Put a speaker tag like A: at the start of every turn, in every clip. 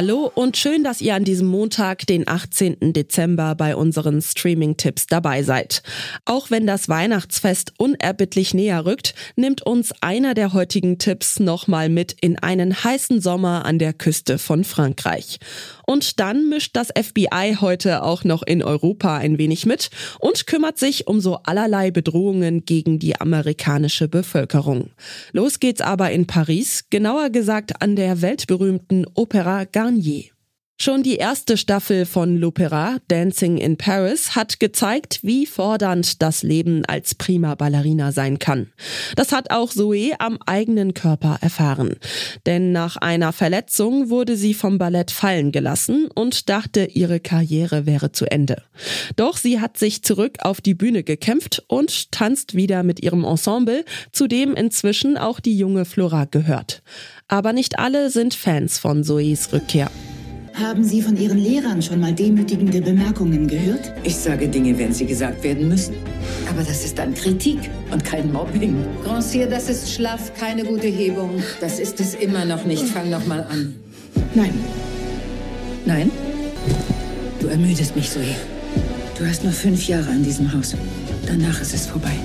A: Hallo und schön, dass ihr an diesem Montag, den 18. Dezember, bei unseren Streaming-Tipps dabei seid. Auch wenn das Weihnachtsfest unerbittlich näher rückt, nimmt uns einer der heutigen Tipps nochmal mit in einen heißen Sommer an der Küste von Frankreich. Und dann mischt das FBI heute auch noch in Europa ein wenig mit und kümmert sich um so allerlei Bedrohungen gegen die amerikanische Bevölkerung. Los geht's aber in Paris, genauer gesagt an der weltberühmten Opera Garnier Garnier. Schon die erste Staffel von L'Opéra Dancing in Paris hat gezeigt, wie fordernd das Leben als prima Ballerina sein kann. Das hat auch Zoe am eigenen Körper erfahren. Denn nach einer Verletzung wurde sie vom Ballett fallen gelassen und dachte, ihre Karriere wäre zu Ende. Doch sie hat sich zurück auf die Bühne gekämpft und tanzt wieder mit ihrem Ensemble, zu dem inzwischen auch die junge Flora gehört. Aber nicht alle sind Fans von Zoes Rückkehr.
B: Haben Sie von Ihren Lehrern schon mal demütigende Bemerkungen gehört?
C: Ich sage Dinge, wenn sie gesagt werden müssen.
B: Aber das ist dann Kritik und kein Mobbing.
C: Grancier, das ist schlaff, keine gute Hebung. Das ist es immer noch nicht. Fang noch mal an.
B: Nein.
C: Nein?
B: Du ermüdest mich, Zoe. Du hast noch fünf Jahre an diesem Haus. Danach ist es vorbei.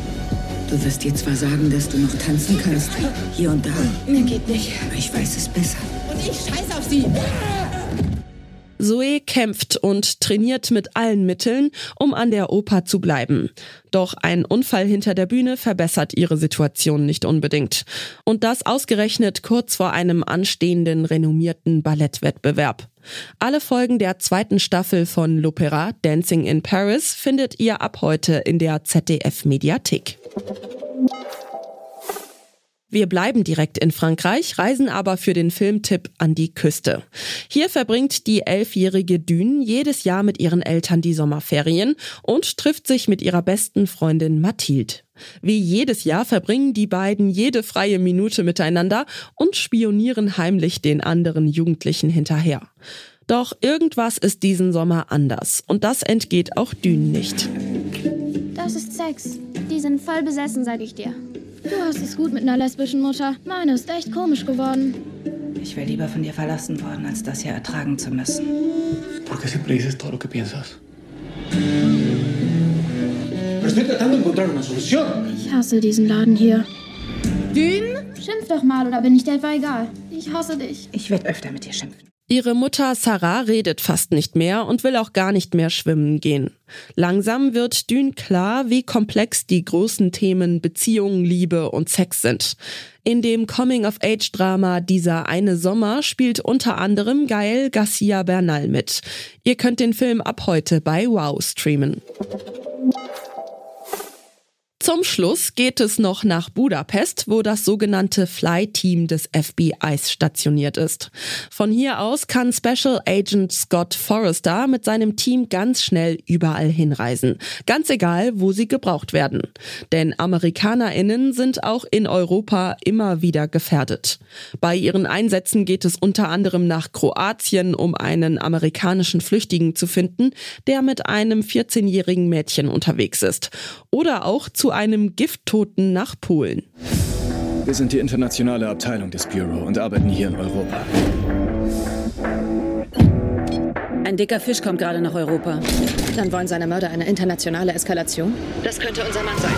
B: Du wirst dir zwar sagen, dass du noch tanzen kannst, hier und da.
C: Mir geht nicht.
B: Aber ich weiß es besser.
C: Und ich scheiß auf sie.
A: Zoe kämpft und trainiert mit allen Mitteln, um an der Oper zu bleiben. Doch ein Unfall hinter der Bühne verbessert ihre Situation nicht unbedingt. Und das ausgerechnet kurz vor einem anstehenden renommierten Ballettwettbewerb. Alle Folgen der zweiten Staffel von L'Opéra Dancing in Paris findet ihr ab heute in der ZDF Mediathek. Wir bleiben direkt in Frankreich, reisen aber für den Filmtipp an die Küste. Hier verbringt die elfjährige Dune jedes Jahr mit ihren Eltern die Sommerferien und trifft sich mit ihrer besten Freundin Mathilde. Wie jedes Jahr verbringen die beiden jede freie Minute miteinander und spionieren heimlich den anderen Jugendlichen hinterher. Doch irgendwas ist diesen Sommer anders und das entgeht auch Dune nicht.
D: Das ist Sex. Die sind voll besessen, sag ich dir. Du hast es gut mit einer lesbischen Mutter. Meine ist echt komisch geworden.
B: Ich wäre lieber von dir verlassen worden, als das hier ertragen zu müssen.
E: ¿Por qué siempre dices todo lo que piensas? Pero estoy tratando de encontrar una solución.
D: Ich hasse diesen Laden hier. Dün? Schimpf doch mal, oder bin ich dir etwa egal? Ich hasse dich.
B: Ich werde öfter mit dir schimpfen.
A: Ihre Mutter Sarah redet fast nicht mehr und will auch gar nicht mehr schwimmen gehen. Langsam wird Dün klar, wie komplex die großen Themen Beziehung, Liebe und Sex sind. In dem Coming-of-Age-Drama Dieser eine Sommer spielt unter anderem Gael Garcia Bernal mit. Ihr könnt den Film ab heute bei Wow streamen. Zum Schluss geht es noch nach Budapest, wo das sogenannte Fly-Team des FBIs stationiert ist. Von hier aus kann Special Agent Scott Forrester mit seinem Team ganz schnell überall hinreisen. Ganz egal, wo sie gebraucht werden. Denn AmerikanerInnen sind auch in Europa immer wieder gefährdet. Bei ihren Einsätzen geht es unter anderem nach Kroatien, um einen amerikanischen Flüchtigen zu finden, der mit einem 14-jährigen Mädchen unterwegs ist. Oder auch zu einem Gifttoten nach Polen.
F: Wir sind die internationale Abteilung des Bureau und arbeiten hier in Europa.
G: Ein dicker Fisch kommt gerade nach Europa. Dann wollen seine Mörder eine internationale Eskalation? Das könnte unser Mann sein.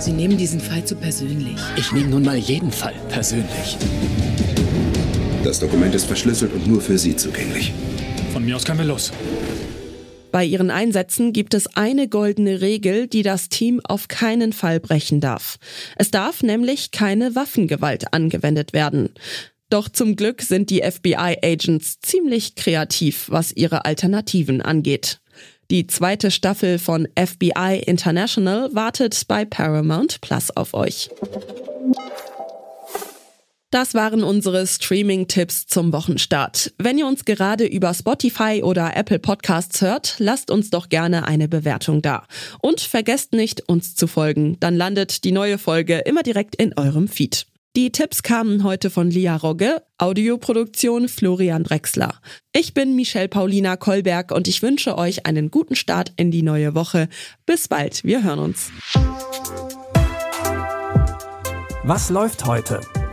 B: Sie nehmen diesen Fall zu persönlich.
H: Ich nehme nun mal jeden Fall persönlich.
I: Das Dokument ist verschlüsselt und nur für Sie zugänglich.
E: Von mir aus können wir los.
A: Bei ihren Einsätzen gibt es eine goldene Regel, die das Team auf keinen Fall brechen darf. Es darf nämlich keine Waffengewalt angewendet werden. Doch zum Glück sind die FBI-Agents ziemlich kreativ, was ihre Alternativen angeht. Die zweite Staffel von FBI International wartet bei Paramount Plus auf euch. Das waren unsere Streaming-Tipps zum Wochenstart. Wenn ihr uns gerade über Spotify oder Apple Podcasts hört, lasst uns doch gerne eine Bewertung da. Und vergesst nicht, uns zu folgen. Dann landet die neue Folge immer direkt in eurem Feed. Die Tipps kamen heute von Lia Rogge, Audioproduktion Florian Drexler. Ich bin Michelle Paulina Kolberg und ich wünsche euch einen guten Start in die neue Woche. Bis bald, wir hören uns.
H: Was läuft heute?